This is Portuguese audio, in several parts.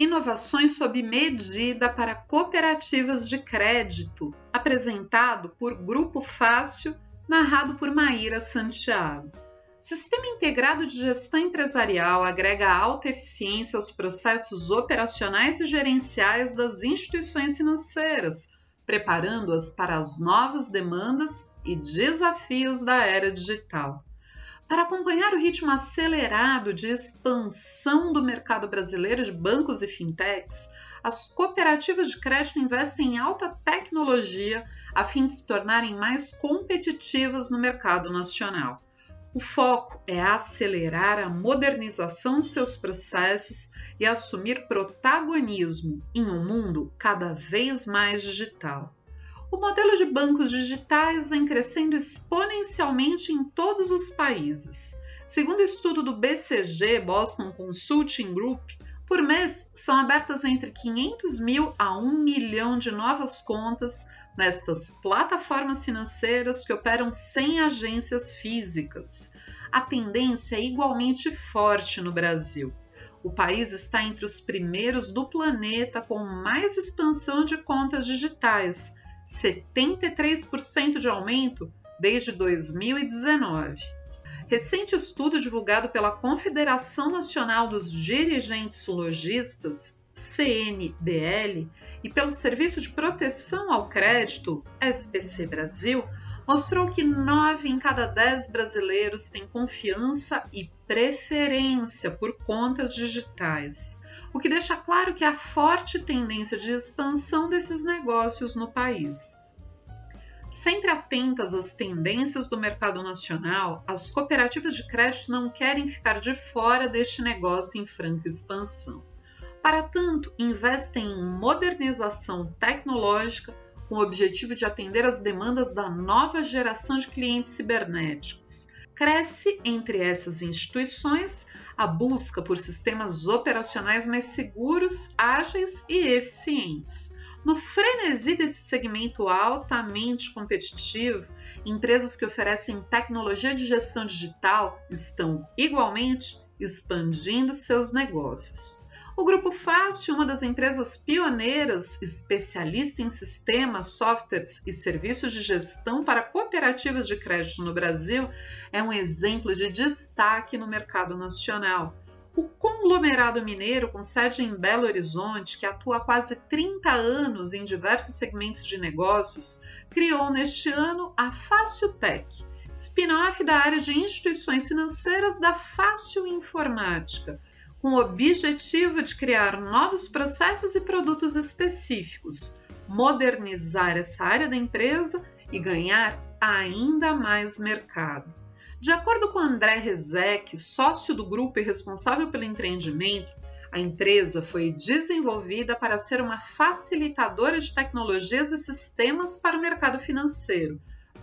Inovações sob medida para cooperativas de crédito, apresentado por Grupo Fácil, narrado por Maíra Santiago. Sistema integrado de gestão empresarial agrega alta eficiência aos processos operacionais e gerenciais das instituições financeiras, preparando-as para as novas demandas e desafios da era digital. Para acompanhar o ritmo acelerado de expansão do mercado brasileiro de bancos e fintechs, as cooperativas de crédito investem em alta tecnologia a fim de se tornarem mais competitivas no mercado nacional. O foco é acelerar a modernização de seus processos e assumir protagonismo em um mundo cada vez mais digital. O modelo de bancos digitais vem crescendo exponencialmente em todos os países. Segundo estudo do BCG Boston Consulting Group, por mês são abertas entre 500 mil a 1 milhão de novas contas nestas plataformas financeiras que operam sem agências físicas. A tendência é igualmente forte no Brasil. O país está entre os primeiros do planeta com mais expansão de contas digitais, 73% de aumento desde 2019. Recente estudo divulgado pela Confederação Nacional dos Dirigentes Logistas CNDL, e pelo Serviço de Proteção ao Crédito, SPC Brasil, mostrou que 9 em cada 10 brasileiros têm confiança e preferência por contas digitais, o que deixa claro que há forte tendência de expansão desses negócios no país. Sempre atentas às tendências do mercado nacional, as cooperativas de crédito não querem ficar de fora deste negócio em franca expansão. Para tanto, investem em modernização tecnológica com o objetivo de atender às demandas da nova geração de clientes cibernéticos. Cresce entre essas instituições a busca por sistemas operacionais mais seguros, ágeis e eficientes. No frenesi desse segmento altamente competitivo, empresas que oferecem tecnologia de gestão digital estão igualmente expandindo seus negócios. O Grupo Fácil, uma das empresas pioneiras, especialista em sistemas, softwares e serviços de gestão para cooperativas de crédito no Brasil, é um exemplo de destaque no mercado nacional. O conglomerado mineiro, com sede em Belo Horizonte, que atua há quase 30 anos em diversos segmentos de negócios, criou neste ano a Fácil Tech, spin-off da área de instituições financeiras da Fácil Informática com o objetivo de criar novos processos e produtos específicos, modernizar essa área da empresa e ganhar ainda mais mercado. De acordo com André Rezek, sócio do grupo e responsável pelo empreendimento, a empresa foi desenvolvida para ser uma facilitadora de tecnologias e sistemas para o mercado financeiro,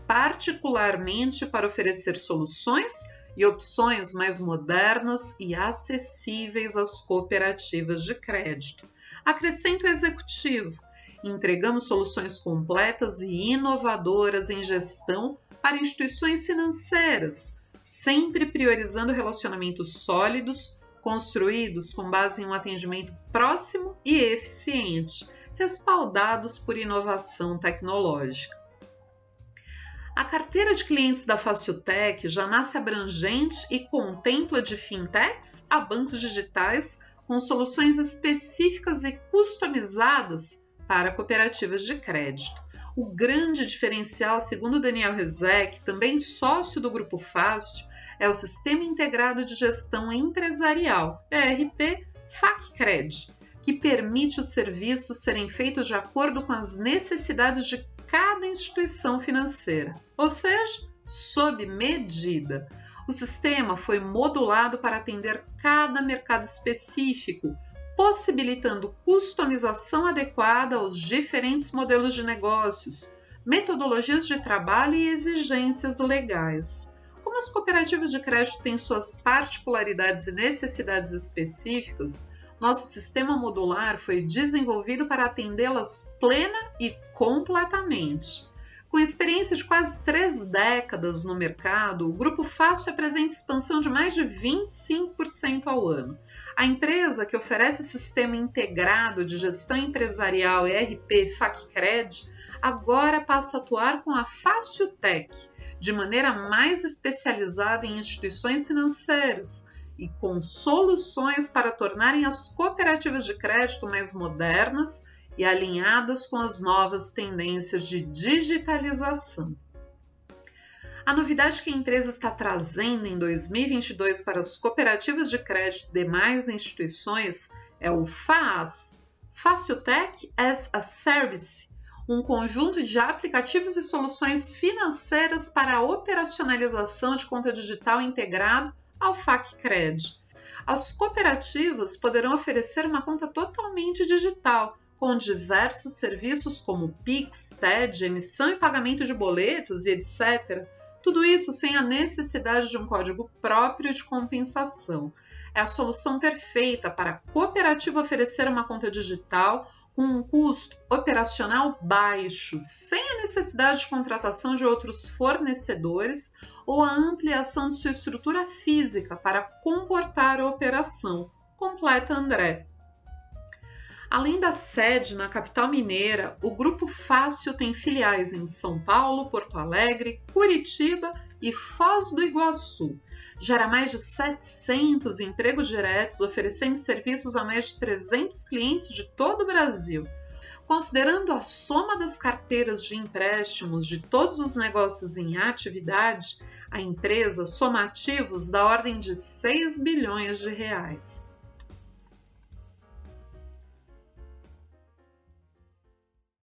particularmente para oferecer soluções e opções mais modernas e acessíveis às cooperativas de crédito. Acrescento executivo: entregamos soluções completas e inovadoras em gestão para instituições financeiras, sempre priorizando relacionamentos sólidos, construídos com base em um atendimento próximo e eficiente, respaldados por inovação tecnológica. A carteira de clientes da Faciltech já nasce abrangente e contempla de fintechs a bancos digitais com soluções específicas e customizadas para cooperativas de crédito. O grande diferencial, segundo Daniel Rezek, também sócio do Grupo Fácil, é o Sistema Integrado de Gestão Empresarial, ERP FACCRED, que permite os serviços serem feitos de acordo com as necessidades de cada instituição financeira, ou seja, sob medida. O sistema foi modulado para atender cada mercado específico, possibilitando customização adequada aos diferentes modelos de negócios, metodologias de trabalho e exigências legais. Como as cooperativas de crédito têm suas particularidades e necessidades específicas, nosso sistema modular foi desenvolvido para atendê-las plena e completamente. Com experiência de quase três décadas no mercado, o Grupo Fácil apresenta expansão de mais de 25% ao ano. A empresa, que oferece o sistema integrado de gestão empresarial ERP FacCred, agora passa a atuar com a Fácil Tech, de maneira mais especializada em instituições financeiras e com soluções para tornarem as cooperativas de crédito mais modernas e alinhadas com as novas tendências de digitalização. A novidade que a empresa está trazendo em 2022 para as cooperativas de crédito e demais instituições é o FAAS, Faciltech as a Service, um conjunto de aplicativos e soluções financeiras para a operacionalização de conta digital integrado ao FacCred. As cooperativas poderão oferecer uma conta totalmente digital, com diversos serviços como Pix, TED, emissão e pagamento de boletos e etc. Tudo isso sem a necessidade de um código próprio de compensação. É a solução perfeita para a cooperativa oferecer uma conta digital com um custo operacional baixo, sem a necessidade de contratação de outros fornecedores ou a ampliação de sua estrutura física para comportar a operação. Completa André. Além da sede na capital mineira, o Grupo Fácil tem filiais em São Paulo, Porto Alegre, Curitiba e Foz do Iguaçu. Gera mais de 700 empregos diretos, oferecendo serviços a mais de 300 clientes de todo o Brasil. Considerando a soma das carteiras de empréstimos de todos os negócios em atividade, a empresa soma ativos da ordem de 6 bilhões de reais.